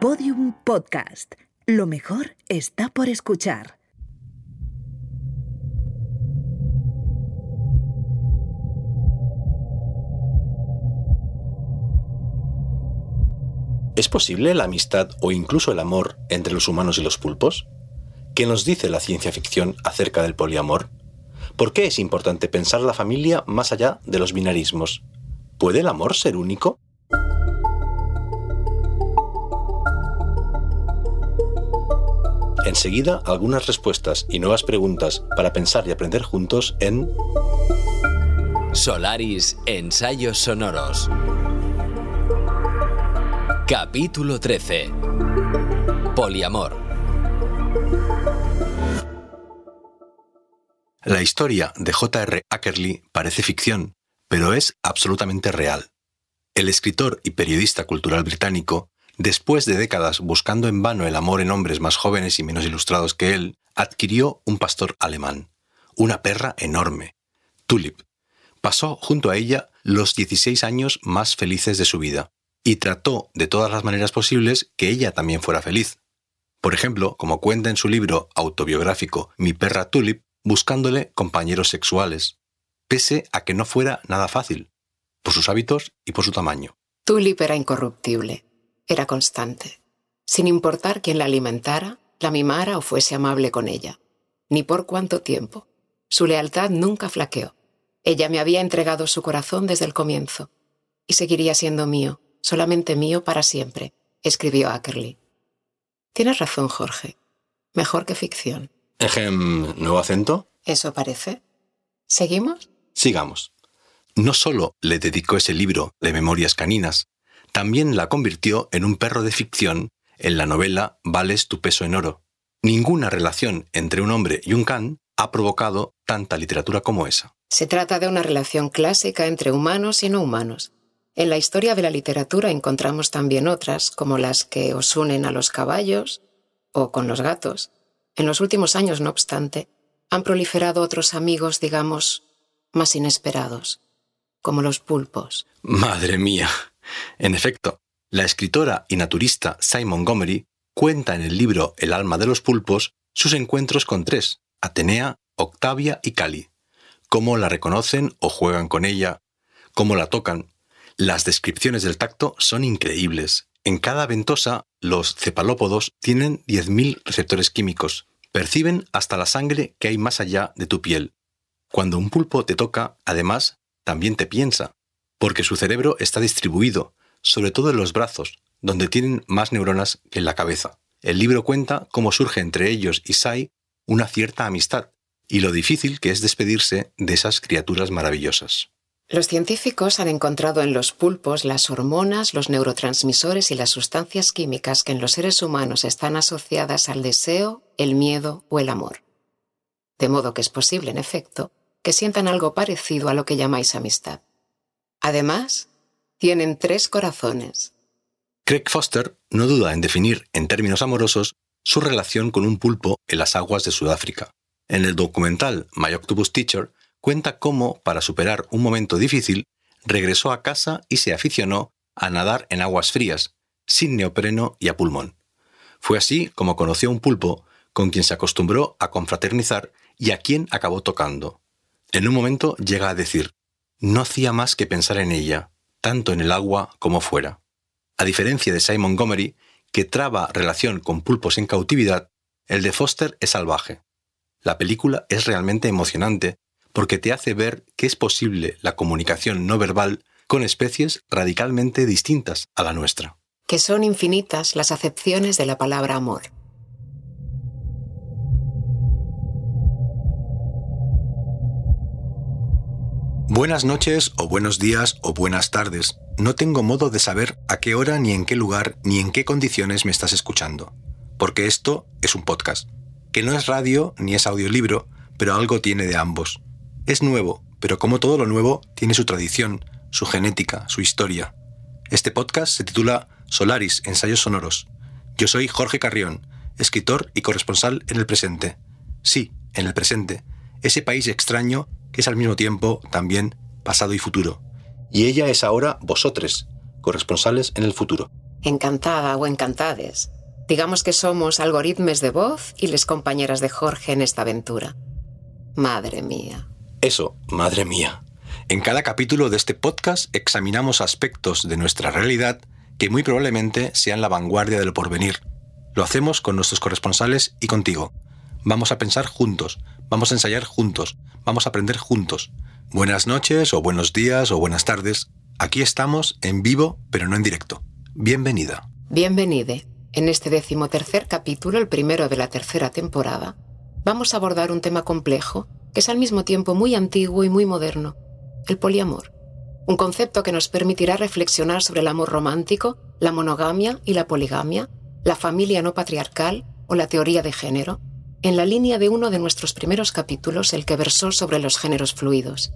Podium Podcast. Lo mejor está por escuchar. ¿Es posible la amistad o incluso el amor entre los humanos y los pulpos? ¿Qué nos dice la ciencia ficción acerca del poliamor? ¿Por qué es importante pensar la familia más allá de los binarismos? ¿Puede el amor ser único? Enseguida, algunas respuestas y nuevas preguntas para pensar y aprender juntos en Solaris Ensayos Sonoros. Capítulo 13. Poliamor. La historia de J.R. Ackerley parece ficción, pero es absolutamente real. El escritor y periodista cultural británico, después de décadas buscando en vano el amor en hombres más jóvenes y menos ilustrados que él, adquirió un pastor alemán, una perra enorme, Tulip. Pasó junto a ella los 16 años más felices de su vida y trató de todas las maneras posibles que ella también fuera feliz. Por ejemplo, como cuenta en su libro autobiográfico Mi perra Tulip, buscándole compañeros sexuales, pese a que no fuera nada fácil, por sus hábitos y por su tamaño. Tulip era incorruptible, era constante, sin importar quién la alimentara, la mimara o fuese amable con ella, ni por cuánto tiempo. Su lealtad nunca flaqueó. Ella me había entregado su corazón desde el comienzo, y seguiría siendo mío, solamente mío para siempre, escribió Ackerley. Tienes razón, Jorge. Mejor que ficción. Ejem, ¿nuevo acento? ¿Eso parece? ¿Seguimos? Sigamos. No solo le dedicó ese libro de memorias caninas, también la convirtió en un perro de ficción en la novela Vales tu peso en oro. Ninguna relación entre un hombre y un can ha provocado tanta literatura como esa. Se trata de una relación clásica entre humanos y no humanos, en la historia de la literatura encontramos también otras, como las que os unen a los caballos o con los gatos. En los últimos años, no obstante, han proliferado otros amigos, digamos, más inesperados, como los pulpos. Madre mía. En efecto, la escritora y naturista Simon Montgomery cuenta en el libro El alma de los pulpos sus encuentros con tres, Atenea, Octavia y Cali, cómo la reconocen o juegan con ella, cómo la tocan, las descripciones del tacto son increíbles. En cada ventosa, los cepalópodos tienen 10.000 receptores químicos. Perciben hasta la sangre que hay más allá de tu piel. Cuando un pulpo te toca, además, también te piensa, porque su cerebro está distribuido, sobre todo en los brazos, donde tienen más neuronas que en la cabeza. El libro cuenta cómo surge entre ellos y Sai una cierta amistad, y lo difícil que es despedirse de esas criaturas maravillosas. Los científicos han encontrado en los pulpos las hormonas, los neurotransmisores y las sustancias químicas que en los seres humanos están asociadas al deseo, el miedo o el amor. De modo que es posible, en efecto, que sientan algo parecido a lo que llamáis amistad. Además, tienen tres corazones. Craig Foster no duda en definir, en términos amorosos, su relación con un pulpo en las aguas de Sudáfrica. En el documental My Octopus Teacher cuenta cómo, para superar un momento difícil, regresó a casa y se aficionó a nadar en aguas frías, sin neopreno y a pulmón. Fue así como conoció a un pulpo con quien se acostumbró a confraternizar y a quien acabó tocando. En un momento llega a decir, no hacía más que pensar en ella, tanto en el agua como fuera. A diferencia de Simon Montgomery, que traba relación con pulpos en cautividad, el de Foster es salvaje. La película es realmente emocionante porque te hace ver que es posible la comunicación no verbal con especies radicalmente distintas a la nuestra. Que son infinitas las acepciones de la palabra amor. Buenas noches o buenos días o buenas tardes. No tengo modo de saber a qué hora ni en qué lugar ni en qué condiciones me estás escuchando, porque esto es un podcast, que no es radio ni es audiolibro, pero algo tiene de ambos. Es nuevo, pero como todo lo nuevo, tiene su tradición, su genética, su historia. Este podcast se titula Solaris, Ensayos Sonoros. Yo soy Jorge Carrión, escritor y corresponsal en el presente. Sí, en el presente, ese país extraño que es al mismo tiempo también pasado y futuro. Y ella es ahora vosotros, corresponsales en el futuro. Encantada o encantades. Digamos que somos algoritmos de voz y les compañeras de Jorge en esta aventura. Madre mía. Eso, madre mía. En cada capítulo de este podcast examinamos aspectos de nuestra realidad que muy probablemente sean la vanguardia del porvenir. Lo hacemos con nuestros corresponsales y contigo. Vamos a pensar juntos, vamos a ensayar juntos, vamos a aprender juntos. Buenas noches o buenos días o buenas tardes. Aquí estamos en vivo, pero no en directo. Bienvenida. Bienvenide. En este decimotercer capítulo, el primero de la tercera temporada, vamos a abordar un tema complejo que es al mismo tiempo muy antiguo y muy moderno, el poliamor. Un concepto que nos permitirá reflexionar sobre el amor romántico, la monogamia y la poligamia, la familia no patriarcal o la teoría de género, en la línea de uno de nuestros primeros capítulos, el que versó sobre los géneros fluidos.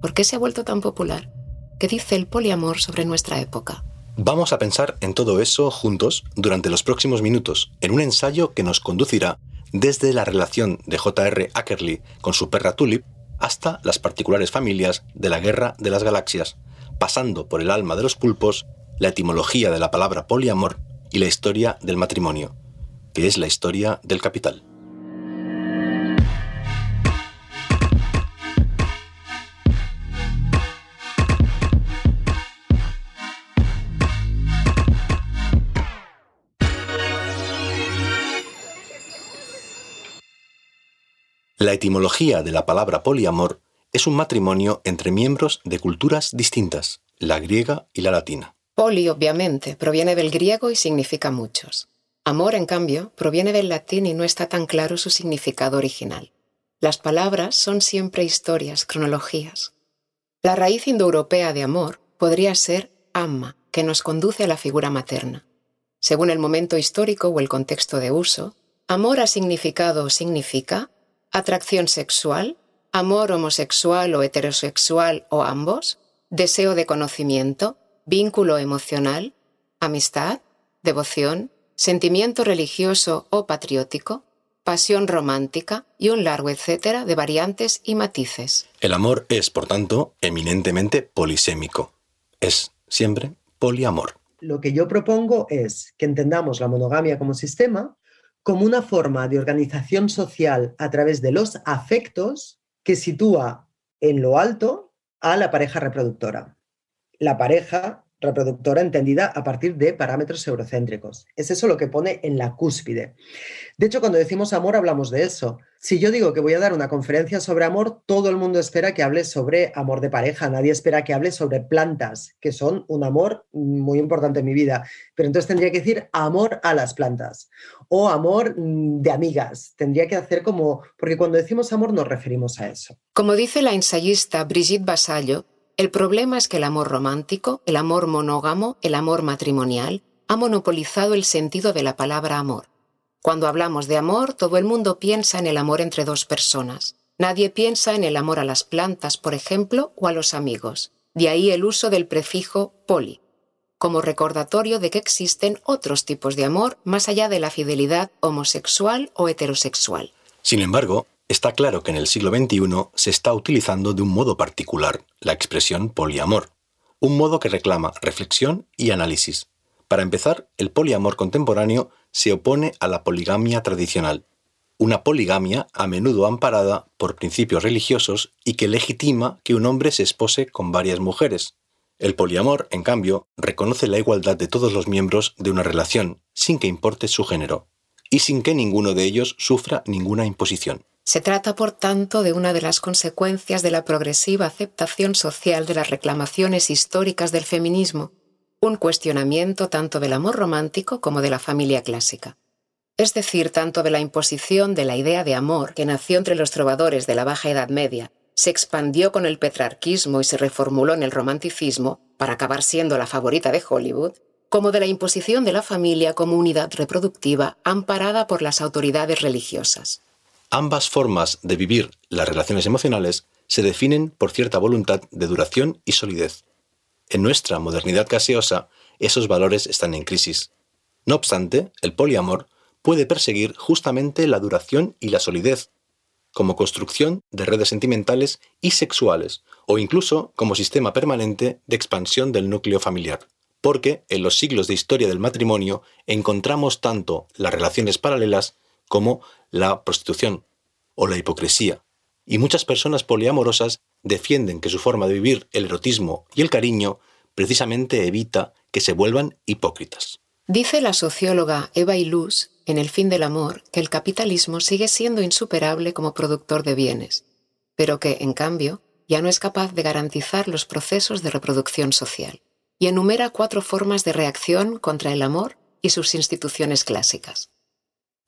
¿Por qué se ha vuelto tan popular? ¿Qué dice el poliamor sobre nuestra época? Vamos a pensar en todo eso juntos durante los próximos minutos, en un ensayo que nos conducirá desde la relación de J.R. Ackerley con su perra Tulip hasta las particulares familias de la Guerra de las Galaxias, pasando por el alma de los pulpos, la etimología de la palabra poliamor y la historia del matrimonio que es la historia del capital. La etimología de la palabra poliamor es un matrimonio entre miembros de culturas distintas, la griega y la latina. Poli, obviamente, proviene del griego y significa muchos. Amor, en cambio, proviene del latín y no está tan claro su significado original. Las palabras son siempre historias, cronologías. La raíz indoeuropea de amor podría ser amma, que nos conduce a la figura materna. Según el momento histórico o el contexto de uso, amor ha significado o significa atracción sexual, amor homosexual o heterosexual o ambos, deseo de conocimiento, vínculo emocional, amistad, devoción, sentimiento religioso o patriótico, pasión romántica y un largo etcétera de variantes y matices. El amor es, por tanto, eminentemente polisémico. Es siempre poliamor. Lo que yo propongo es que entendamos la monogamia como sistema como una forma de organización social a través de los afectos que sitúa en lo alto a la pareja reproductora. La pareja reproductora entendida a partir de parámetros eurocéntricos. Es eso lo que pone en la cúspide. De hecho, cuando decimos amor hablamos de eso. Si yo digo que voy a dar una conferencia sobre amor, todo el mundo espera que hable sobre amor de pareja, nadie espera que hable sobre plantas, que son un amor muy importante en mi vida. Pero entonces tendría que decir amor a las plantas o amor mm, de amigas. Tendría que hacer como, porque cuando decimos amor nos referimos a eso. Como dice la ensayista Brigitte Basallo, el problema es que el amor romántico, el amor monógamo, el amor matrimonial, ha monopolizado el sentido de la palabra amor. Cuando hablamos de amor, todo el mundo piensa en el amor entre dos personas. Nadie piensa en el amor a las plantas, por ejemplo, o a los amigos. De ahí el uso del prefijo poli, como recordatorio de que existen otros tipos de amor más allá de la fidelidad homosexual o heterosexual. Sin embargo, Está claro que en el siglo XXI se está utilizando de un modo particular la expresión poliamor, un modo que reclama reflexión y análisis. Para empezar, el poliamor contemporáneo se opone a la poligamia tradicional, una poligamia a menudo amparada por principios religiosos y que legitima que un hombre se espose con varias mujeres. El poliamor, en cambio, reconoce la igualdad de todos los miembros de una relación, sin que importe su género, y sin que ninguno de ellos sufra ninguna imposición. Se trata, por tanto, de una de las consecuencias de la progresiva aceptación social de las reclamaciones históricas del feminismo, un cuestionamiento tanto del amor romántico como de la familia clásica. Es decir, tanto de la imposición de la idea de amor que nació entre los trovadores de la Baja Edad Media, se expandió con el petrarquismo y se reformuló en el romanticismo, para acabar siendo la favorita de Hollywood, como de la imposición de la familia como unidad reproductiva amparada por las autoridades religiosas. Ambas formas de vivir las relaciones emocionales se definen por cierta voluntad de duración y solidez. En nuestra modernidad gaseosa, esos valores están en crisis. No obstante, el poliamor puede perseguir justamente la duración y la solidez, como construcción de redes sentimentales y sexuales, o incluso como sistema permanente de expansión del núcleo familiar. porque en los siglos de historia del matrimonio encontramos tanto las relaciones paralelas como la prostitución o la hipocresía, y muchas personas poliamorosas defienden que su forma de vivir el erotismo y el cariño precisamente evita que se vuelvan hipócritas. Dice la socióloga Eva Iluz en El fin del amor que el capitalismo sigue siendo insuperable como productor de bienes, pero que, en cambio, ya no es capaz de garantizar los procesos de reproducción social, y enumera cuatro formas de reacción contra el amor y sus instituciones clásicas.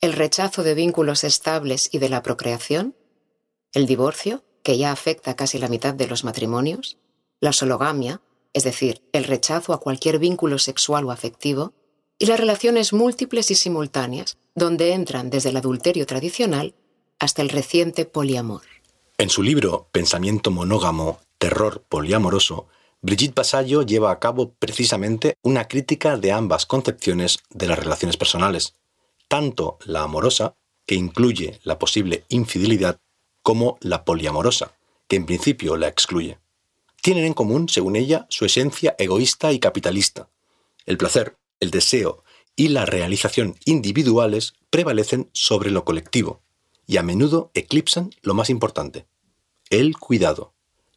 El rechazo de vínculos estables y de la procreación, el divorcio, que ya afecta a casi la mitad de los matrimonios, la sologamia, es decir, el rechazo a cualquier vínculo sexual o afectivo, y las relaciones múltiples y simultáneas, donde entran desde el adulterio tradicional hasta el reciente poliamor. En su libro Pensamiento monógamo, terror poliamoroso, Brigitte Basallo lleva a cabo precisamente una crítica de ambas concepciones de las relaciones personales, tanto la amorosa, que incluye la posible infidelidad, como la poliamorosa, que en principio la excluye. Tienen en común, según ella, su esencia egoísta y capitalista. El placer, el deseo y la realización individuales prevalecen sobre lo colectivo, y a menudo eclipsan lo más importante, el cuidado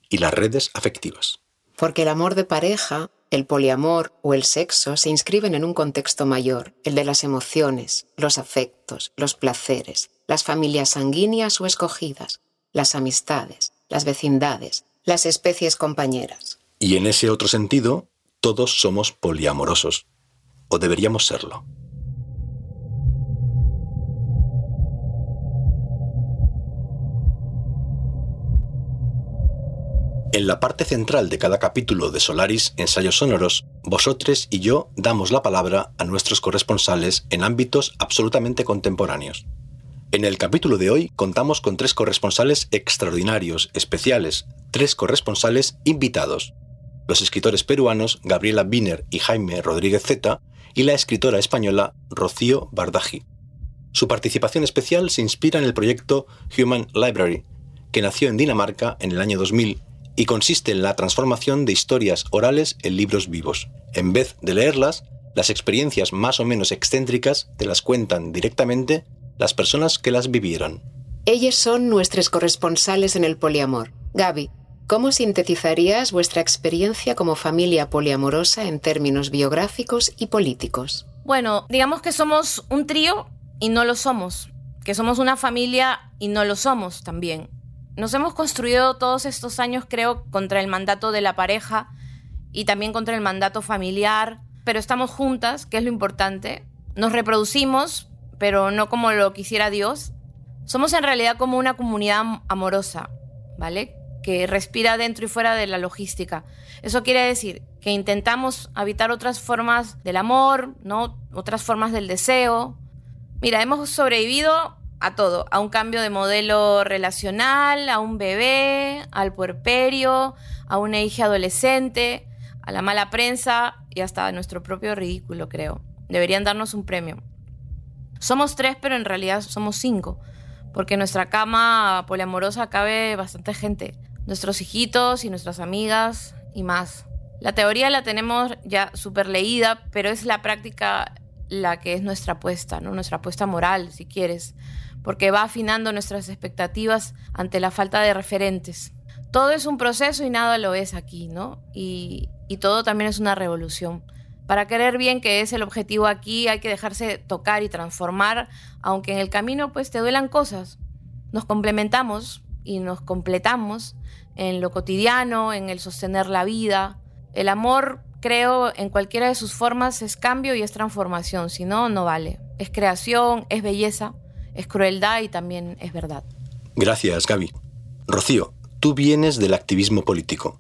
y las redes afectivas. Porque el amor de pareja, el poliamor o el sexo se inscriben en un contexto mayor, el de las emociones, los afectos, los placeres, las familias sanguíneas o escogidas, las amistades, las vecindades, las especies compañeras. Y en ese otro sentido, todos somos poliamorosos, o deberíamos serlo. En la parte central de cada capítulo de Solaris Ensayos Sonoros, vosotros y yo damos la palabra a nuestros corresponsales en ámbitos absolutamente contemporáneos. En el capítulo de hoy contamos con tres corresponsales extraordinarios, especiales, tres corresponsales invitados, los escritores peruanos Gabriela Biner y Jaime Rodríguez Zeta y la escritora española Rocío Bardaji. Su participación especial se inspira en el proyecto Human Library, que nació en Dinamarca en el año 2000 y consiste en la transformación de historias orales en libros vivos. En vez de leerlas, las experiencias más o menos excéntricas te las cuentan directamente las personas que las vivieron. Ellos son nuestros corresponsales en el poliamor. Gaby, ¿cómo sintetizarías vuestra experiencia como familia poliamorosa en términos biográficos y políticos? Bueno, digamos que somos un trío y no lo somos, que somos una familia y no lo somos también. Nos hemos construido todos estos años, creo, contra el mandato de la pareja y también contra el mandato familiar, pero estamos juntas, que es lo importante. Nos reproducimos, pero no como lo quisiera Dios. Somos en realidad como una comunidad amorosa, ¿vale? Que respira dentro y fuera de la logística. Eso quiere decir que intentamos habitar otras formas del amor, ¿no? Otras formas del deseo. Mira, hemos sobrevivido a todo, a un cambio de modelo relacional, a un bebé, al puerperio, a una hija adolescente, a la mala prensa y hasta a nuestro propio ridículo, creo. Deberían darnos un premio. Somos tres, pero en realidad somos cinco, porque en nuestra cama poliamorosa cabe bastante gente, nuestros hijitos y nuestras amigas y más. La teoría la tenemos ya súper leída, pero es la práctica la que es nuestra apuesta, ¿no? nuestra apuesta moral, si quieres porque va afinando nuestras expectativas ante la falta de referentes. Todo es un proceso y nada lo es aquí, ¿no? Y, todo también es una revolución. Para querer bien que es el objetivo aquí hay que dejarse tocar y transformar, aunque en el camino pues te duelan cosas. Nos complementamos y nos completamos en lo cotidiano, en el sostener la vida. El amor, creo, en cualquiera de sus formas es cambio y es transformación, si no, no vale. Es creación, es belleza es crueldad y también es verdad. Gracias, Gaby. Rocío, tú vienes del activismo político.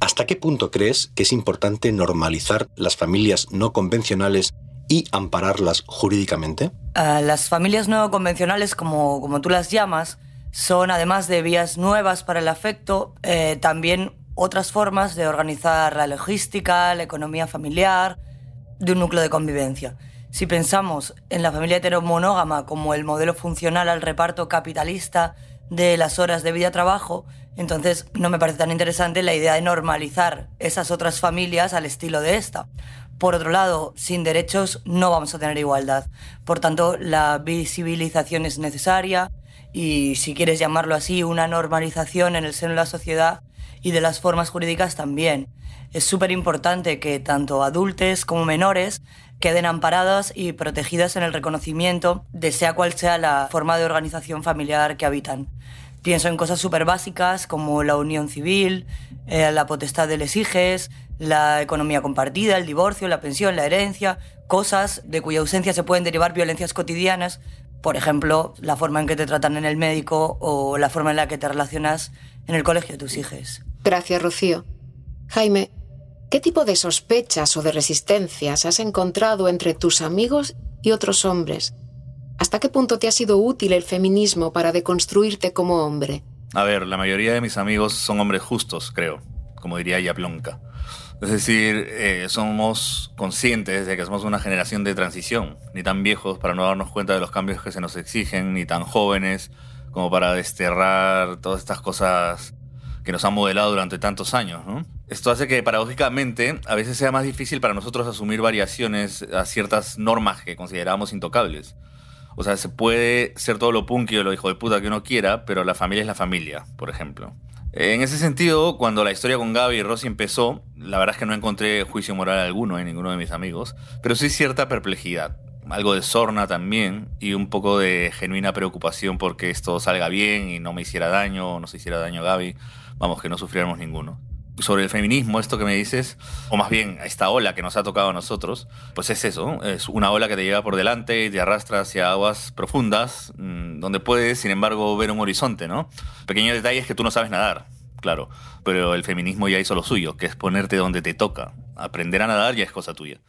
¿Hasta qué punto crees que es importante normalizar las familias no convencionales y ampararlas jurídicamente? Ah, las familias no convencionales, como, como tú las llamas, son además de vías nuevas para el afecto, eh, también otras formas de organizar la logística, la economía familiar, de un núcleo de convivencia. Si pensamos en la familia heteromonógama como el modelo funcional al reparto capitalista de las horas de vida-trabajo, entonces no me parece tan interesante la idea de normalizar esas otras familias al estilo de esta. Por otro lado, sin derechos no vamos a tener igualdad. Por tanto, la visibilización es necesaria y, si quieres llamarlo así, una normalización en el seno de la sociedad y de las formas jurídicas también. Es súper importante que tanto adultos como menores queden amparadas y protegidas en el reconocimiento de sea cual sea la forma de organización familiar que habitan. Pienso en cosas súper básicas como la unión civil, eh, la potestad de los hijos, la economía compartida, el divorcio, la pensión, la herencia, cosas de cuya ausencia se pueden derivar violencias cotidianas, por ejemplo, la forma en que te tratan en el médico o la forma en la que te relacionas en el colegio de tus hijos. Gracias, Rocío. Jaime, ¿qué tipo de sospechas o de resistencias has encontrado entre tus amigos y otros hombres? ¿Hasta qué punto te ha sido útil el feminismo para deconstruirte como hombre? A ver, la mayoría de mis amigos son hombres justos, creo, como diría Yablonka. Es decir, eh, somos conscientes de que somos una generación de transición, ni tan viejos para no darnos cuenta de los cambios que se nos exigen, ni tan jóvenes como para desterrar todas estas cosas que nos han modelado durante tantos años. Esto hace que paradójicamente a veces sea más difícil para nosotros asumir variaciones a ciertas normas que consideramos intocables. O sea, se puede ser todo lo punky o lo hijo de puta que uno quiera, pero la familia es la familia, por ejemplo. En ese sentido, cuando la historia con Gaby y Rosy empezó, la verdad es que no encontré juicio moral alguno en ninguno de mis amigos, pero sí cierta perplejidad, algo de sorna también y un poco de genuina preocupación porque esto salga bien y no me hiciera daño no se hiciera daño a Gaby, vamos, que no sufriéramos ninguno sobre el feminismo, esto que me dices, o más bien esta ola que nos ha tocado a nosotros, pues es eso, es una ola que te lleva por delante y te arrastra hacia aguas profundas, mm, donde puedes, sin embargo, ver un horizonte, ¿no? Pequeño detalle es que tú no sabes nadar, claro, pero el feminismo ya hizo lo suyo, que es ponerte donde te toca. Aprender a nadar ya es cosa tuya.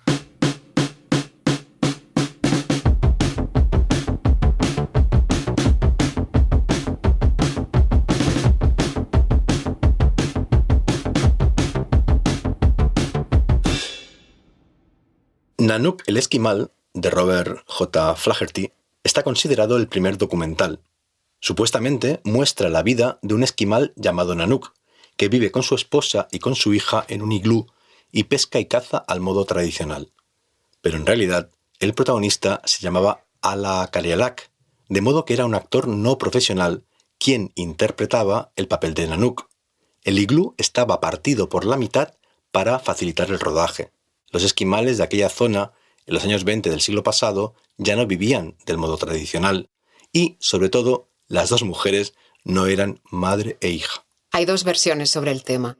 Nanook el Esquimal, de Robert J. Flaherty, está considerado el primer documental. Supuestamente muestra la vida de un esquimal llamado Nanook, que vive con su esposa y con su hija en un iglú y pesca y caza al modo tradicional. Pero en realidad, el protagonista se llamaba Ala Kalialak, de modo que era un actor no profesional quien interpretaba el papel de Nanook. El iglú estaba partido por la mitad para facilitar el rodaje. Los esquimales de aquella zona, en los años 20 del siglo pasado, ya no vivían del modo tradicional y, sobre todo, las dos mujeres no eran madre e hija. Hay dos versiones sobre el tema.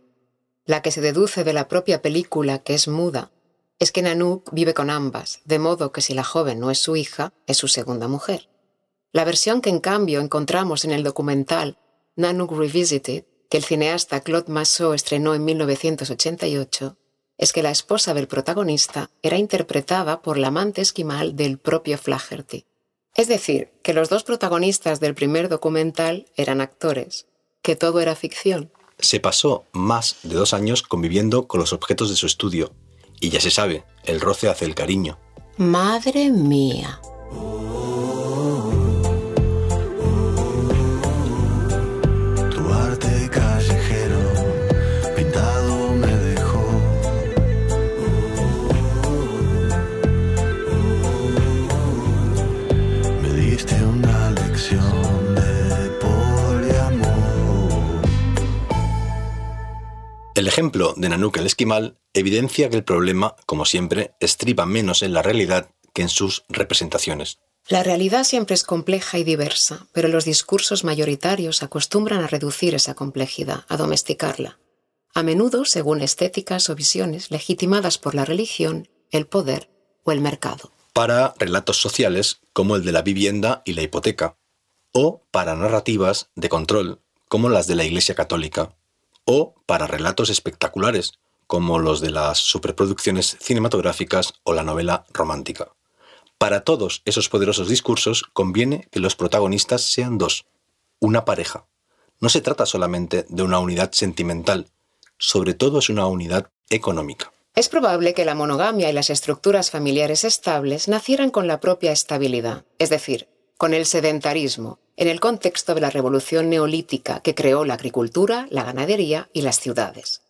La que se deduce de la propia película, que es muda, es que Nanook vive con ambas, de modo que si la joven no es su hija, es su segunda mujer. La versión que en cambio encontramos en el documental Nanook Revisited, que el cineasta Claude Massot estrenó en 1988, es que la esposa del protagonista era interpretada por la amante esquimal del propio Flaherty. Es decir, que los dos protagonistas del primer documental eran actores, que todo era ficción. Se pasó más de dos años conviviendo con los objetos de su estudio, y ya se sabe, el roce hace el cariño. Madre mía. El ejemplo de Nanook el Esquimal evidencia que el problema, como siempre, estriba menos en la realidad que en sus representaciones. La realidad siempre es compleja y diversa, pero los discursos mayoritarios acostumbran a reducir esa complejidad, a domesticarla, a menudo según estéticas o visiones legitimadas por la religión, el poder o el mercado. Para relatos sociales como el de la vivienda y la hipoteca, o para narrativas de control como las de la Iglesia Católica, o para relatos espectaculares, como los de las superproducciones cinematográficas o la novela romántica. Para todos esos poderosos discursos conviene que los protagonistas sean dos, una pareja. No se trata solamente de una unidad sentimental, sobre todo es una unidad económica. Es probable que la monogamia y las estructuras familiares estables nacieran con la propia estabilidad, es decir, con el sedentarismo, en el contexto de la revolución neolítica que creó la agricultura, la ganadería y las ciudades.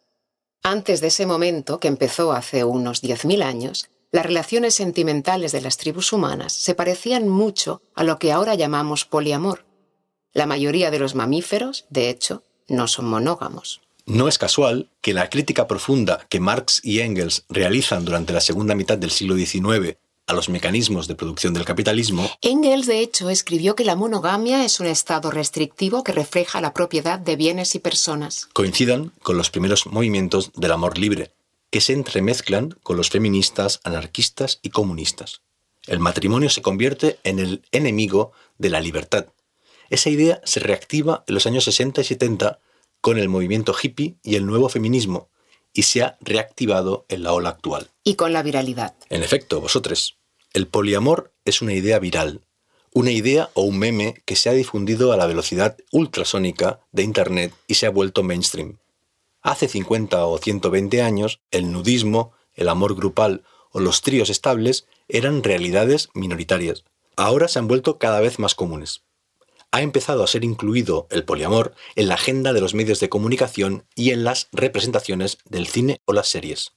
Antes de ese momento, que empezó hace unos 10.000 años, las relaciones sentimentales de las tribus humanas se parecían mucho a lo que ahora llamamos poliamor. La mayoría de los mamíferos, de hecho, no son monógamos. No es casual que la crítica profunda que Marx y Engels realizan durante la segunda mitad del siglo XIX a los mecanismos de producción del capitalismo. Engels, de hecho, escribió que la monogamia es un estado restrictivo que refleja la propiedad de bienes y personas. Coincidan con los primeros movimientos del amor libre, que se entremezclan con los feministas, anarquistas y comunistas. El matrimonio se convierte en el enemigo de la libertad. Esa idea se reactiva en los años 60 y 70 con el movimiento hippie y el nuevo feminismo, y se ha reactivado en la ola actual. Y con la viralidad. En efecto, vosotros. El poliamor es una idea viral, una idea o un meme que se ha difundido a la velocidad ultrasónica de Internet y se ha vuelto mainstream. Hace 50 o 120 años, el nudismo, el amor grupal o los tríos estables eran realidades minoritarias. Ahora se han vuelto cada vez más comunes. Ha empezado a ser incluido el poliamor en la agenda de los medios de comunicación y en las representaciones del cine o las series.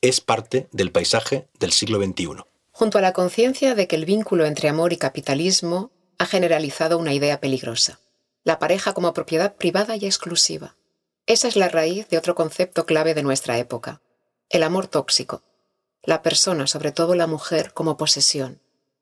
Es parte del paisaje del siglo XXI junto a la conciencia de que el vínculo entre amor y capitalismo ha generalizado una idea peligrosa, la pareja como propiedad privada y exclusiva. Esa es la raíz de otro concepto clave de nuestra época, el amor tóxico, la persona, sobre todo la mujer, como posesión,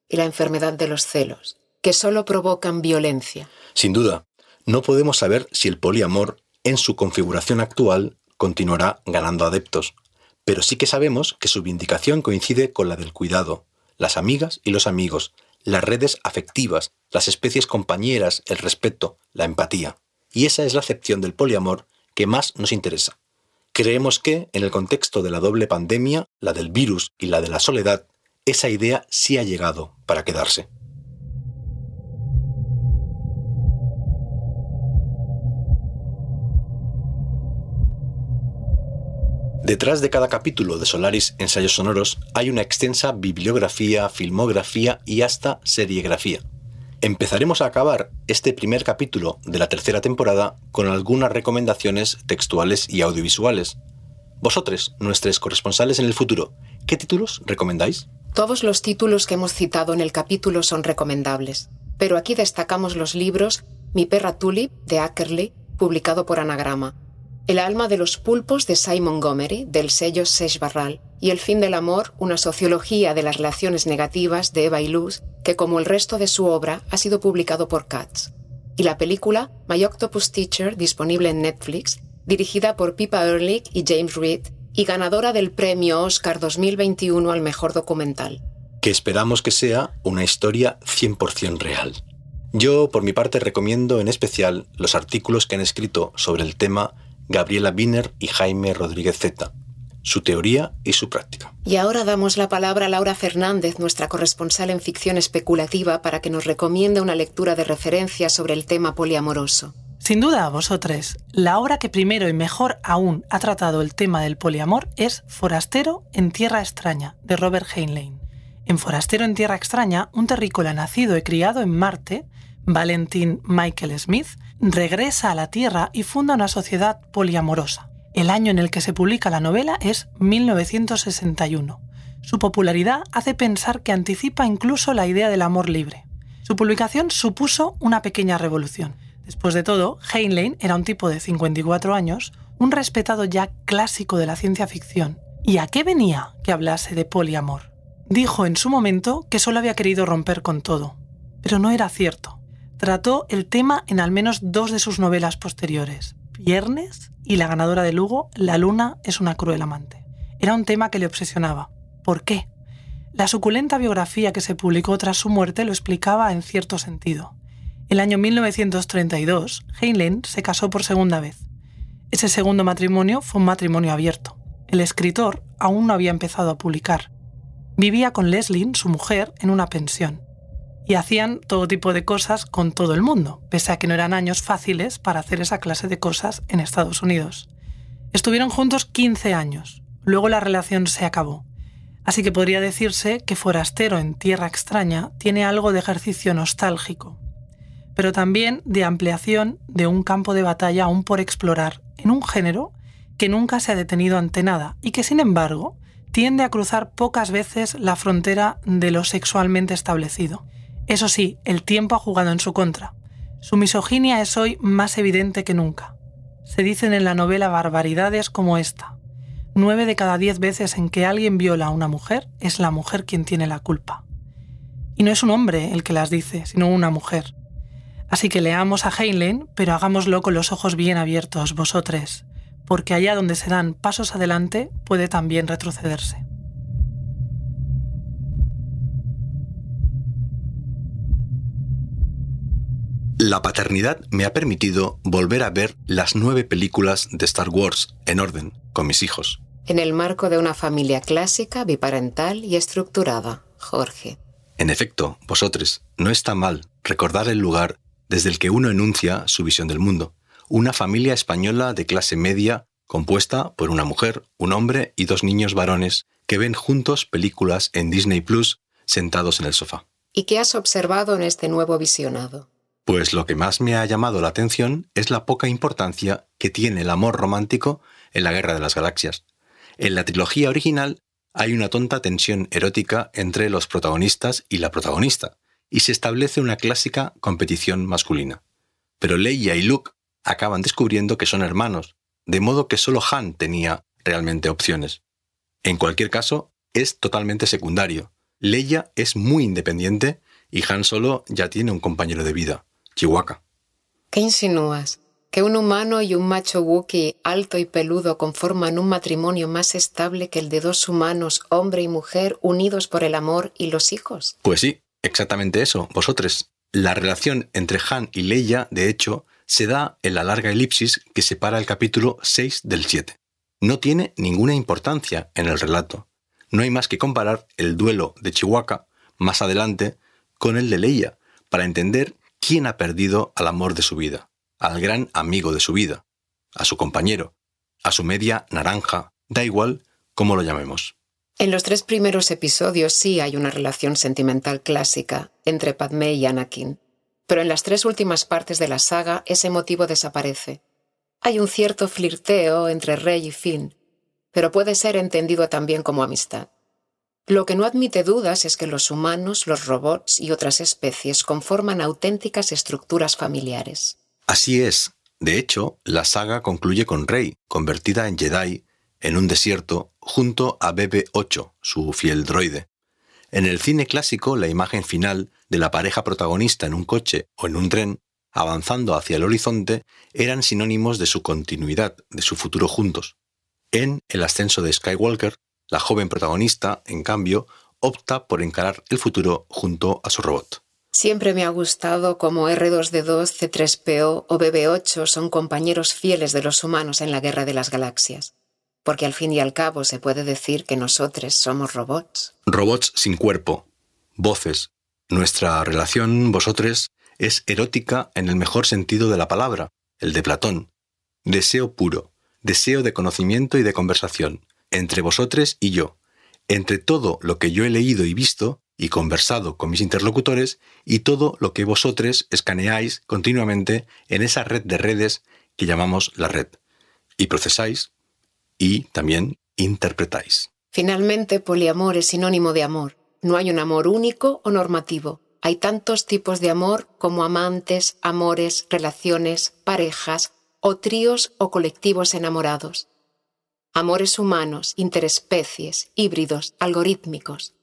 y la enfermedad de los celos, que solo provocan violencia. Sin duda, no podemos saber si el poliamor, en su configuración actual, continuará ganando adeptos, pero sí que sabemos que su vindicación coincide con la del cuidado, las amigas y los amigos, las redes afectivas, las especies compañeras, el respeto, la empatía. Y esa es la acepción del poliamor que más nos interesa. Creemos que, en el contexto de la doble pandemia, la del virus y la de la soledad, esa idea sí ha llegado para quedarse. Detrás de cada capítulo de Solaris Ensayos Sonoros hay una extensa bibliografía, filmografía y hasta seriegrafía. Empezaremos a acabar este primer capítulo de la tercera temporada con algunas recomendaciones textuales y audiovisuales. Vosotros, nuestros corresponsales en el futuro, ¿qué títulos recomendáis? Todos los títulos que hemos citado en el capítulo son recomendables, pero aquí destacamos los libros Mi perra Tulip de Ackerley, publicado por Anagrama, el alma de los pulpos de Simon Montgomery, del sello Seix Barral, y El fin del amor, una sociología de las relaciones negativas de Eva Iluz, que como el resto de su obra ha sido publicado por Katz. Y la película My Octopus Teacher, disponible en Netflix, dirigida por Pippa Ehrlich y James Reed, y ganadora del premio Oscar 2021 al mejor documental. Que esperamos que sea una historia 100% real. Yo, por mi parte, recomiendo en especial los artículos que han escrito sobre el tema Gabriela Wiener y Jaime Rodríguez Zeta, su teoría y su práctica. Y ahora damos la palabra a Laura Fernández, nuestra corresponsal en ficción especulativa, para que nos recomiende una lectura de referencia sobre el tema poliamoroso. Sin duda, vosotros, la obra que primero y mejor aún ha tratado el tema del poliamor es Forastero en Tierra Extraña, de Robert Heinlein. En Forastero en Tierra Extraña, un terrícola nacido y criado en Marte, Valentin Michael Smith, regresa a la Tierra y funda una sociedad poliamorosa. El año en el que se publica la novela es 1961. Su popularidad hace pensar que anticipa incluso la idea del amor libre. Su publicación supuso una pequeña revolución. Después de todo, Heinlein era un tipo de 54 años, un respetado ya clásico de la ciencia ficción. ¿Y a qué venía que hablase de poliamor? Dijo en su momento que solo había querido romper con todo. Pero no era cierto trató el tema en al menos dos de sus novelas posteriores, Viernes y la ganadora de Lugo, La luna es una cruel amante. Era un tema que le obsesionaba. ¿Por qué? La suculenta biografía que se publicó tras su muerte lo explicaba en cierto sentido. El año 1932, Heinlein se casó por segunda vez. Ese segundo matrimonio fue un matrimonio abierto. El escritor aún no había empezado a publicar. Vivía con Leslie, su mujer, en una pensión y hacían todo tipo de cosas con todo el mundo, pese a que no eran años fáciles para hacer esa clase de cosas en Estados Unidos. Estuvieron juntos 15 años, luego la relación se acabó, así que podría decirse que Forastero en Tierra extraña tiene algo de ejercicio nostálgico, pero también de ampliación de un campo de batalla aún por explorar en un género que nunca se ha detenido ante nada y que sin embargo tiende a cruzar pocas veces la frontera de lo sexualmente establecido. Eso sí, el tiempo ha jugado en su contra. Su misoginia es hoy más evidente que nunca. Se dicen en la novela barbaridades como esta. Nueve de cada diez veces en que alguien viola a una mujer es la mujer quien tiene la culpa. Y no es un hombre el que las dice, sino una mujer. Así que leamos a Heinlein, pero hagámoslo con los ojos bien abiertos, vosotros, porque allá donde se dan pasos adelante puede también retrocederse. La paternidad me ha permitido volver a ver las nueve películas de Star Wars en orden, con mis hijos. En el marco de una familia clásica, biparental y estructurada, Jorge. En efecto, vosotros, no está mal recordar el lugar desde el que uno enuncia su visión del mundo una familia española de clase media compuesta por una mujer, un hombre y dos niños varones que ven juntos películas en Disney Plus sentados en el sofá. ¿Y qué has observado en este nuevo visionado? Pues lo que más me ha llamado la atención es la poca importancia que tiene el amor romántico en la Guerra de las Galaxias. En la trilogía original hay una tonta tensión erótica entre los protagonistas y la protagonista, y se establece una clásica competición masculina. Pero Leia y Luke acaban descubriendo que son hermanos, de modo que solo Han tenía realmente opciones. En cualquier caso, es totalmente secundario. Leia es muy independiente y Han Solo ya tiene un compañero de vida, Chihuahua. ¿Qué insinúas? ¿Que un humano y un macho Wookiee alto y peludo conforman un matrimonio más estable que el de dos humanos, hombre y mujer, unidos por el amor y los hijos? Pues sí, exactamente eso, vosotros. La relación entre Han y Leia, de hecho, se da en la larga elipsis que separa el capítulo 6 del 7. No tiene ninguna importancia en el relato. No hay más que comparar el duelo de Chihuahua más adelante con el de Leia para entender quién ha perdido al amor de su vida, al gran amigo de su vida, a su compañero, a su media naranja, da igual cómo lo llamemos. En los tres primeros episodios sí hay una relación sentimental clásica entre Padmé y Anakin, pero en las tres últimas partes de la saga ese motivo desaparece. Hay un cierto flirteo entre Rey y Finn, pero puede ser entendido también como amistad. Lo que no admite dudas es que los humanos, los robots y otras especies conforman auténticas estructuras familiares. Así es. De hecho, la saga concluye con Rey, convertida en Jedi, en un desierto, junto a BB-8, su fiel droide. En el cine clásico, la imagen final de la pareja protagonista en un coche o en un tren, avanzando hacia el horizonte, eran sinónimos de su continuidad, de su futuro juntos. En El ascenso de Skywalker, la joven protagonista, en cambio, opta por encarar el futuro junto a su robot. Siempre me ha gustado cómo R2D2, C3PO o BB8 son compañeros fieles de los humanos en la guerra de las galaxias porque al fin y al cabo se puede decir que nosotros somos robots. Robots sin cuerpo, voces. Nuestra relación, vosotros, es erótica en el mejor sentido de la palabra, el de Platón. Deseo puro, deseo de conocimiento y de conversación, entre vosotros y yo, entre todo lo que yo he leído y visto y conversado con mis interlocutores y todo lo que vosotros escaneáis continuamente en esa red de redes que llamamos la red, y procesáis y también interpretáis. Finalmente, poliamor es sinónimo de amor. No hay un amor único o normativo. Hay tantos tipos de amor como amantes, amores, relaciones, parejas o tríos o colectivos enamorados. Amores humanos, interespecies, híbridos, algorítmicos.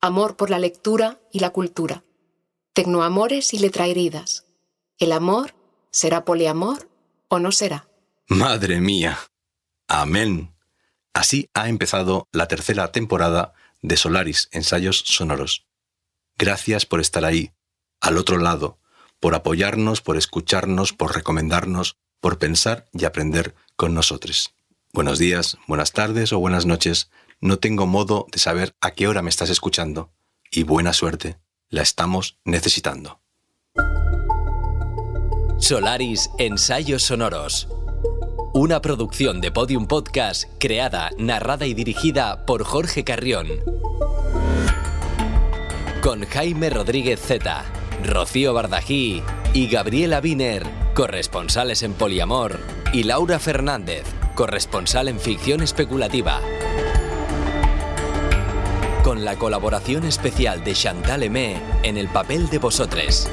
Amor por la lectura y la cultura. Tecnoamores y letraheridas. ¿El amor será poliamor o no será? Madre mía. Amén. Así ha empezado la tercera temporada de Solaris Ensayos Sonoros. Gracias por estar ahí, al otro lado, por apoyarnos, por escucharnos, por recomendarnos, por pensar y aprender con nosotros. Buenos días, buenas tardes o buenas noches. No tengo modo de saber a qué hora me estás escuchando. Y buena suerte, la estamos necesitando. Solaris Ensayos Sonoros una producción de Podium Podcast creada, narrada y dirigida por Jorge Carrión. Con Jaime Rodríguez Z, Rocío Bardají y Gabriela Wiener corresponsales en poliamor, y Laura Fernández, corresponsal en ficción especulativa. Con la colaboración especial de Chantal Emé en el papel de vosotros.